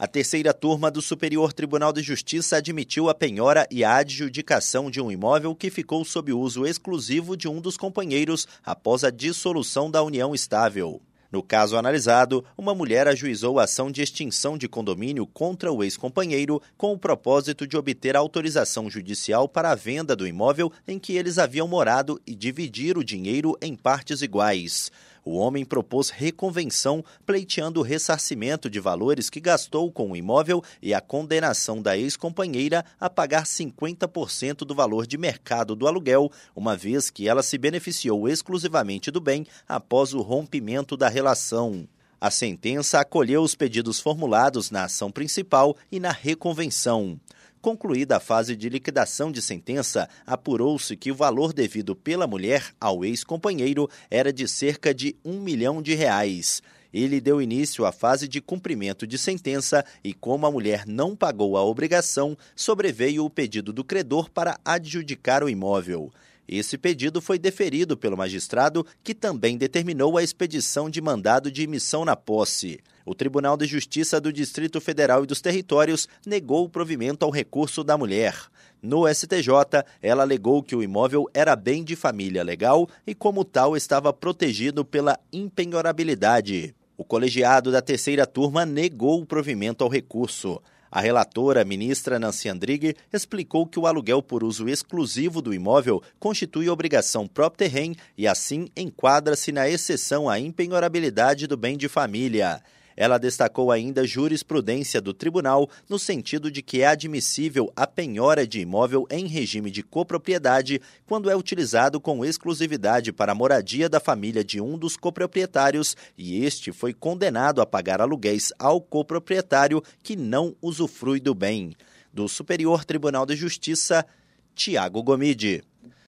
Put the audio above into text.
A terceira turma do Superior Tribunal de Justiça admitiu a penhora e a adjudicação de um imóvel que ficou sob uso exclusivo de um dos companheiros após a dissolução da união estável. No caso analisado, uma mulher ajuizou a ação de extinção de condomínio contra o ex-companheiro com o propósito de obter autorização judicial para a venda do imóvel em que eles haviam morado e dividir o dinheiro em partes iguais. O homem propôs reconvenção, pleiteando o ressarcimento de valores que gastou com o imóvel e a condenação da ex-companheira a pagar 50% do valor de mercado do aluguel, uma vez que ela se beneficiou exclusivamente do bem após o rompimento da relação. A sentença acolheu os pedidos formulados na ação principal e na reconvenção. Concluída a fase de liquidação de sentença, apurou-se que o valor devido pela mulher ao ex-companheiro era de cerca de um milhão de reais. Ele deu início à fase de cumprimento de sentença e, como a mulher não pagou a obrigação, sobreveio o pedido do credor para adjudicar o imóvel. Esse pedido foi deferido pelo magistrado, que também determinou a expedição de mandado de emissão na posse. O Tribunal de Justiça do Distrito Federal e dos Territórios negou o provimento ao recurso da mulher. No STJ, ela alegou que o imóvel era bem de família legal e, como tal, estava protegido pela impenhorabilidade. O colegiado da terceira turma negou o provimento ao recurso. A relatora, ministra Nancy Andrighi, explicou que o aluguel por uso exclusivo do imóvel constitui obrigação própria terreno e, assim, enquadra-se na exceção à impenhorabilidade do bem de família. Ela destacou ainda a jurisprudência do tribunal no sentido de que é admissível a penhora de imóvel em regime de copropriedade quando é utilizado com exclusividade para a moradia da família de um dos coproprietários e este foi condenado a pagar aluguéis ao coproprietário que não usufrui do bem. Do Superior Tribunal de Justiça, Tiago Gomide.